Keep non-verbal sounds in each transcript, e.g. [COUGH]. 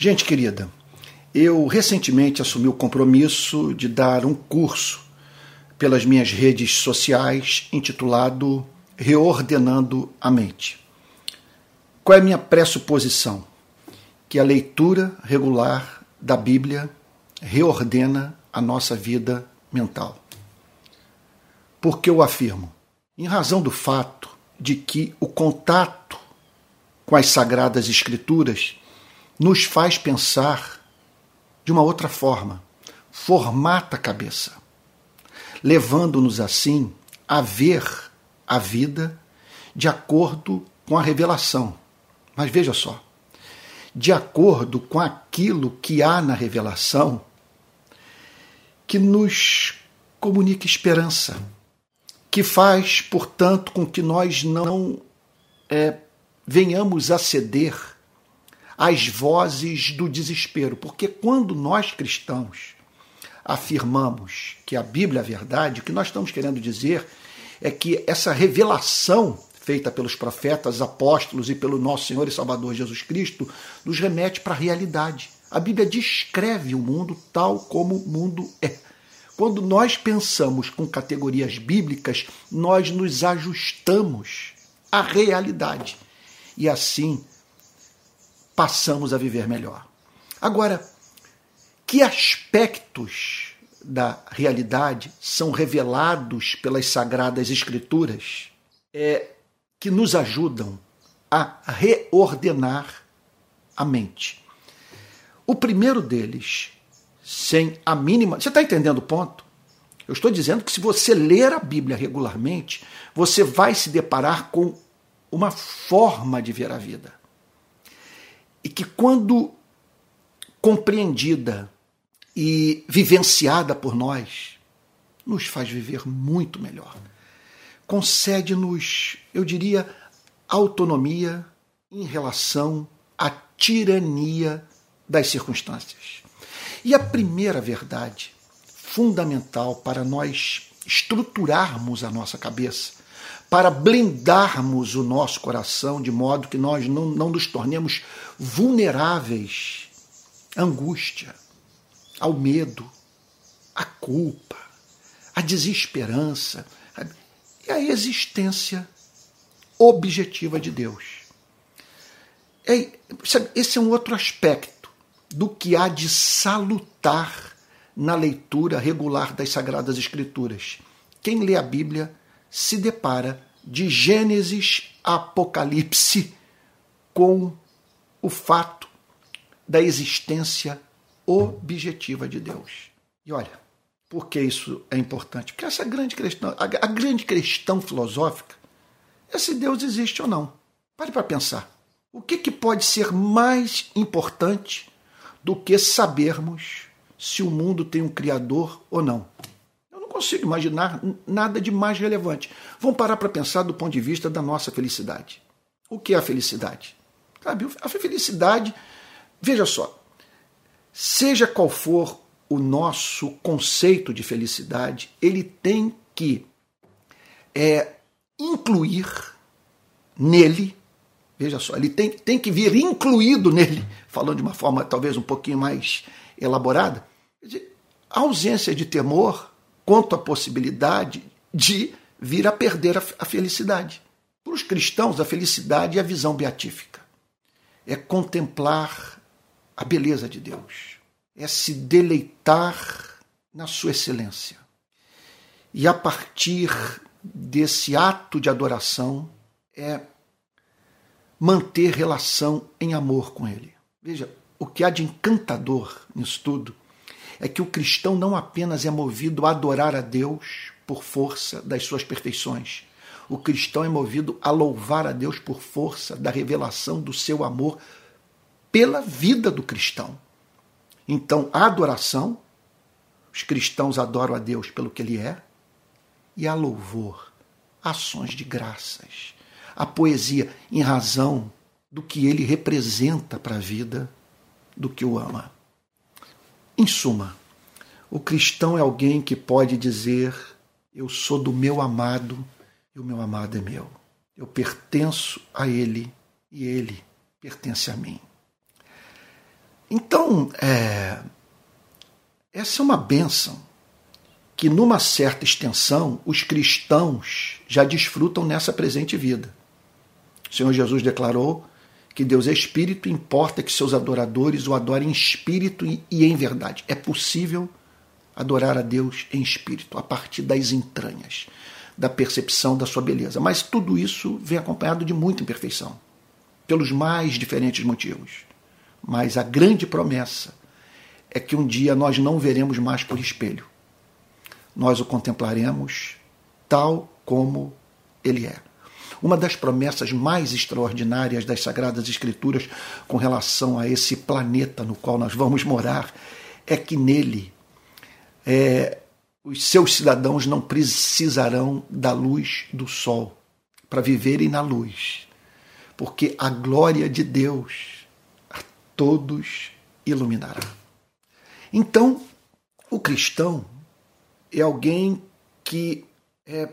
Gente querida, eu recentemente assumi o compromisso de dar um curso pelas minhas redes sociais intitulado Reordenando a Mente. Qual é a minha pressuposição? Que a leitura regular da Bíblia reordena a nossa vida mental. Por que eu afirmo? Em razão do fato de que o contato com as Sagradas Escrituras nos faz pensar de uma outra forma, formata a cabeça, levando-nos assim a ver a vida de acordo com a revelação. Mas veja só, de acordo com aquilo que há na revelação que nos comunica esperança, que faz, portanto, com que nós não é, venhamos a ceder às vozes do desespero. Porque quando nós cristãos afirmamos que a Bíblia é a verdade, o que nós estamos querendo dizer é que essa revelação feita pelos profetas, apóstolos e pelo nosso Senhor e Salvador Jesus Cristo nos remete para a realidade. A Bíblia descreve o mundo tal como o mundo é. Quando nós pensamos com categorias bíblicas, nós nos ajustamos à realidade. E assim passamos a viver melhor. Agora, que aspectos da realidade são revelados pelas Sagradas Escrituras é, que nos ajudam a reordenar a mente? O primeiro deles, sem a mínima. Você está entendendo o ponto? Eu estou dizendo que se você ler a Bíblia regularmente, você vai se deparar com uma forma de ver a vida e que, quando compreendida e vivenciada por nós, nos faz viver muito melhor. Concede-nos, eu diria, autonomia em relação à tirania das circunstâncias. E a primeira verdade fundamental para nós estruturarmos a nossa cabeça para blindarmos o nosso coração de modo que nós não, não nos tornemos vulneráveis à angústia, ao medo, à culpa, à desesperança e à existência objetiva de Deus. É, esse é um outro aspecto do que há de salutar na leitura regular das Sagradas Escrituras. Quem lê a Bíblia se depara de Gênesis a Apocalipse com o fato da existência objetiva de Deus. E olha, por que isso é importante? Porque essa grande questão, a, a grande questão filosófica é se Deus existe ou não. Pare para pensar. O que, que pode ser mais importante do que sabermos se o mundo tem um Criador ou não? Consigo imaginar nada de mais relevante. Vamos parar para pensar do ponto de vista da nossa felicidade. O que é a felicidade? Sabe, a felicidade, veja só, seja qual for o nosso conceito de felicidade, ele tem que é, incluir nele, veja só, ele tem, tem que vir incluído nele, [LAUGHS] falando de uma forma talvez um pouquinho mais elaborada, a ausência de temor, quanto à possibilidade de vir a perder a felicidade. Para os cristãos, a felicidade é a visão beatífica. É contemplar a beleza de Deus. É se deleitar na sua excelência. E a partir desse ato de adoração, é manter relação em amor com Ele. Veja, o que há de encantador nisso tudo é que o cristão não apenas é movido a adorar a Deus por força das suas perfeições. O cristão é movido a louvar a Deus por força da revelação do seu amor pela vida do cristão. Então, a adoração, os cristãos adoram a Deus pelo que Ele é, e a louvor, ações de graças, a poesia em razão do que ele representa para a vida do que o ama. Em suma, o cristão é alguém que pode dizer: Eu sou do meu amado e o meu amado é meu. Eu pertenço a ele e ele pertence a mim. Então, é, essa é uma bênção que, numa certa extensão, os cristãos já desfrutam nessa presente vida. O Senhor Jesus declarou que Deus é espírito, importa que seus adoradores o adorem em espírito e em verdade. É possível adorar a Deus em espírito, a partir das entranhas, da percepção da sua beleza. Mas tudo isso vem acompanhado de muita imperfeição, pelos mais diferentes motivos. Mas a grande promessa é que um dia nós não veremos mais por espelho. Nós o contemplaremos tal como ele é. Uma das promessas mais extraordinárias das Sagradas Escrituras com relação a esse planeta no qual nós vamos morar é que nele é, os seus cidadãos não precisarão da luz do sol para viverem na luz, porque a glória de Deus a todos iluminará. Então, o cristão é alguém que é,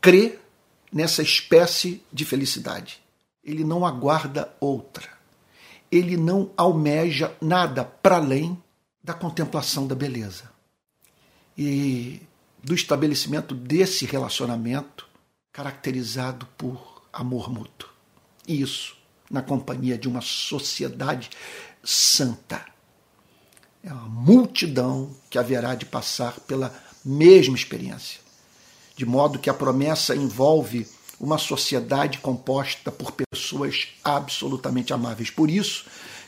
crê nessa espécie de felicidade. Ele não aguarda outra. Ele não almeja nada para além da contemplação da beleza e do estabelecimento desse relacionamento caracterizado por amor mútuo. Isso na companhia de uma sociedade santa. É uma multidão que haverá de passar pela mesma experiência de modo que a promessa envolve uma sociedade composta por pessoas absolutamente amáveis. Por isso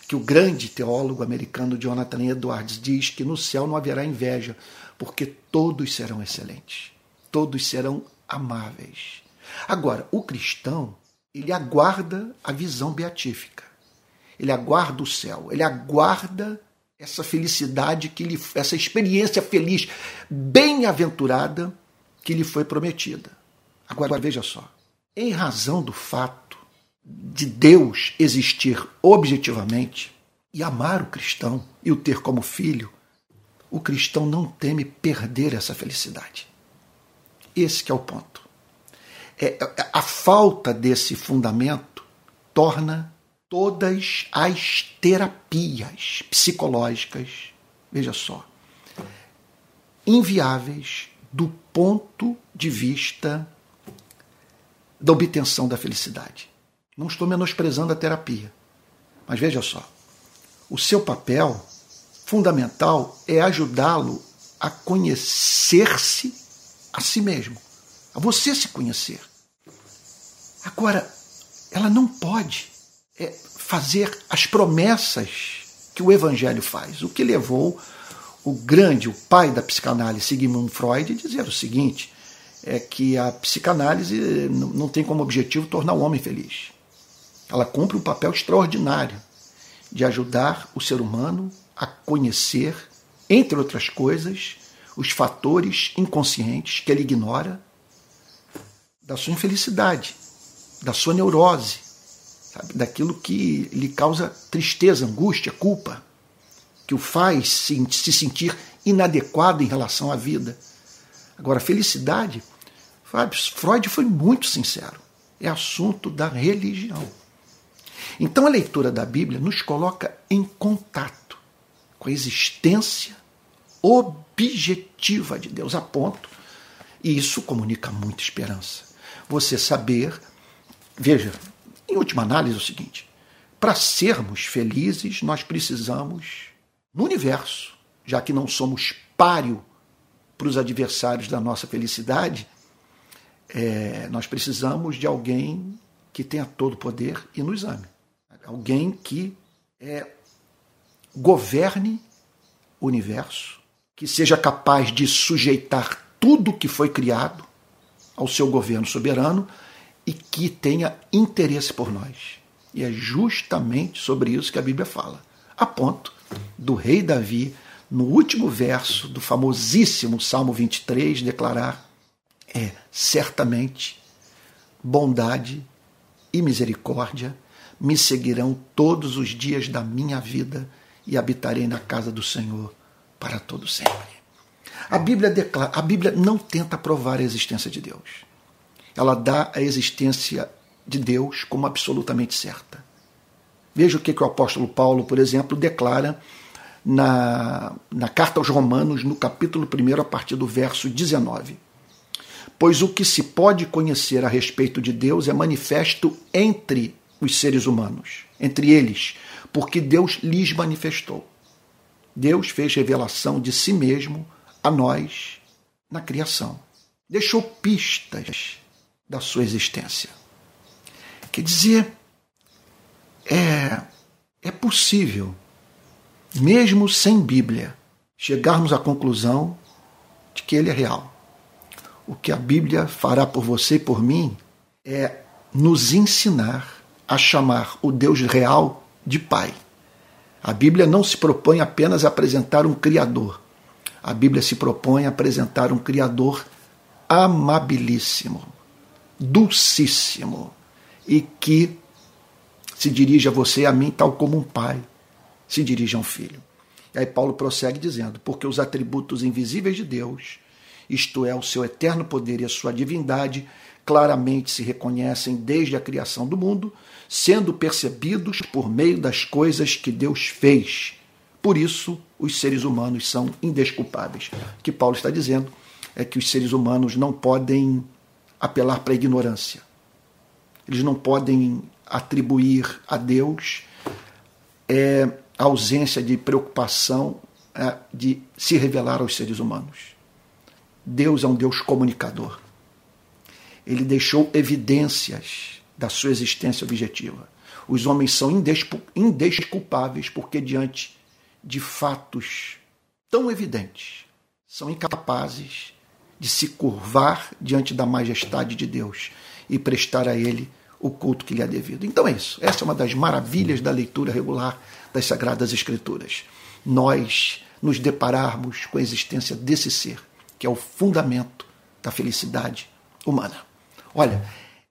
que o grande teólogo americano Jonathan Edwards diz que no céu não haverá inveja, porque todos serão excelentes, todos serão amáveis. Agora, o cristão, ele aguarda a visão beatífica. Ele aguarda o céu, ele aguarda essa felicidade que lhe, essa experiência feliz, bem-aventurada que lhe foi prometida. Agora veja só, em razão do fato de Deus existir objetivamente e amar o cristão e o ter como filho, o cristão não teme perder essa felicidade. Esse é o ponto. É, é, a falta desse fundamento torna todas as terapias psicológicas, veja só, inviáveis do ponto de vista da obtenção da felicidade. Não estou menosprezando a terapia, mas veja só: o seu papel fundamental é ajudá-lo a conhecer-se a si mesmo, a você se conhecer. Agora, ela não pode é, fazer as promessas que o Evangelho faz, o que levou o grande, o pai da psicanálise, Sigmund Freud, dizer o seguinte: é que a psicanálise não tem como objetivo tornar o homem feliz. Ela cumpre um papel extraordinário de ajudar o ser humano a conhecer, entre outras coisas, os fatores inconscientes que ele ignora da sua infelicidade, da sua neurose, sabe? daquilo que lhe causa tristeza, angústia, culpa que o faz se, se sentir inadequado em relação à vida. Agora, felicidade, Freud foi muito sincero, é assunto da religião. Então, a leitura da Bíblia nos coloca em contato com a existência objetiva de Deus, a ponto, e isso comunica muita esperança. Você saber, veja, em última análise, é o seguinte: para sermos felizes, nós precisamos no universo, já que não somos páreo para os adversários da nossa felicidade, é, nós precisamos de alguém que tenha todo o poder e nos ame. Alguém que é, governe o universo, que seja capaz de sujeitar tudo que foi criado ao seu governo soberano e que tenha interesse por nós. E é justamente sobre isso que a Bíblia fala, a ponto do rei Davi, no último verso do famosíssimo Salmo 23, declarar: é certamente bondade e misericórdia me seguirão todos os dias da minha vida e habitarei na casa do Senhor para todo sempre. A Bíblia declara, a Bíblia não tenta provar a existência de Deus. Ela dá a existência de Deus como absolutamente certa. Veja o que, que o apóstolo Paulo, por exemplo, declara na, na carta aos Romanos, no capítulo 1, a partir do verso 19. Pois o que se pode conhecer a respeito de Deus é manifesto entre os seres humanos, entre eles, porque Deus lhes manifestou. Deus fez revelação de si mesmo a nós na criação. Deixou pistas da sua existência. Quer dizer, é, é possível, mesmo sem Bíblia, chegarmos à conclusão de que ele é real. O que a Bíblia fará por você e por mim é nos ensinar a chamar o Deus real de Pai. A Bíblia não se propõe apenas a apresentar um Criador. A Bíblia se propõe a apresentar um Criador amabilíssimo, dulcíssimo e que se dirige a você e a mim tal como um pai se dirige a um filho. E aí Paulo prossegue dizendo: Porque os atributos invisíveis de Deus, isto é, o seu eterno poder e a sua divindade, claramente se reconhecem desde a criação do mundo, sendo percebidos por meio das coisas que Deus fez. Por isso, os seres humanos são indesculpáveis. O que Paulo está dizendo é que os seres humanos não podem apelar para a ignorância. Eles não podem atribuir a Deus é a ausência de preocupação é, de se revelar aos seres humanos. Deus é um Deus comunicador. Ele deixou evidências da sua existência objetiva. Os homens são indesculpáveis porque, diante de fatos tão evidentes, são incapazes de se curvar diante da majestade de Deus e prestar a Ele o culto que lhe é devido. Então é isso. Essa é uma das maravilhas da leitura regular das Sagradas Escrituras. Nós nos depararmos com a existência desse ser, que é o fundamento da felicidade humana. Olha,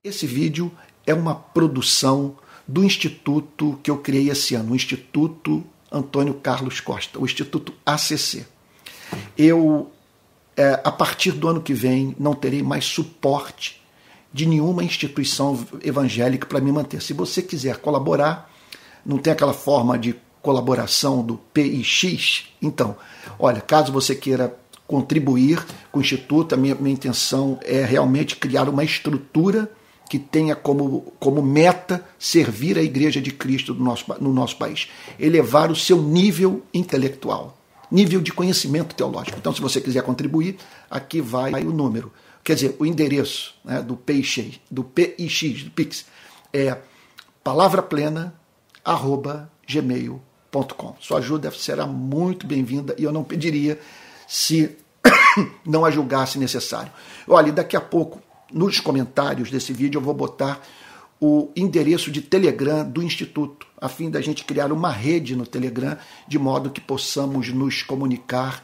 esse vídeo é uma produção do instituto que eu criei esse ano, o Instituto Antônio Carlos Costa, o Instituto ACC. Eu, é, a partir do ano que vem, não terei mais suporte de nenhuma instituição evangélica para me manter. Se você quiser colaborar, não tem aquela forma de colaboração do PIX, então, olha, caso você queira contribuir com o Instituto, a minha, minha intenção é realmente criar uma estrutura que tenha como, como meta servir a Igreja de Cristo do nosso, no nosso país, elevar o seu nível intelectual, nível de conhecimento teológico. Então, se você quiser contribuir, aqui vai o número Quer dizer, o endereço né, do PIX, do PIX, do Pix, é palavraplena.gmail.com. Sua ajuda será muito bem-vinda e eu não pediria se [COUGHS] não a julgasse necessário. Olha, daqui a pouco, nos comentários desse vídeo, eu vou botar o endereço de Telegram do Instituto, a fim da gente criar uma rede no Telegram, de modo que possamos nos comunicar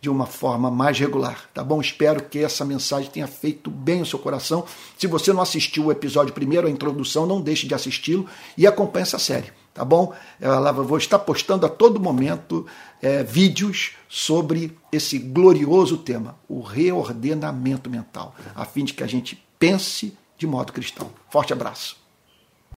de uma forma mais regular, tá bom? Espero que essa mensagem tenha feito bem o seu coração. Se você não assistiu o episódio primeiro, a introdução, não deixe de assisti-lo e acompanhe essa série, tá bom? Eu vou estar postando a todo momento é, vídeos sobre esse glorioso tema, o reordenamento mental, a fim de que a gente pense de modo cristão. Forte abraço.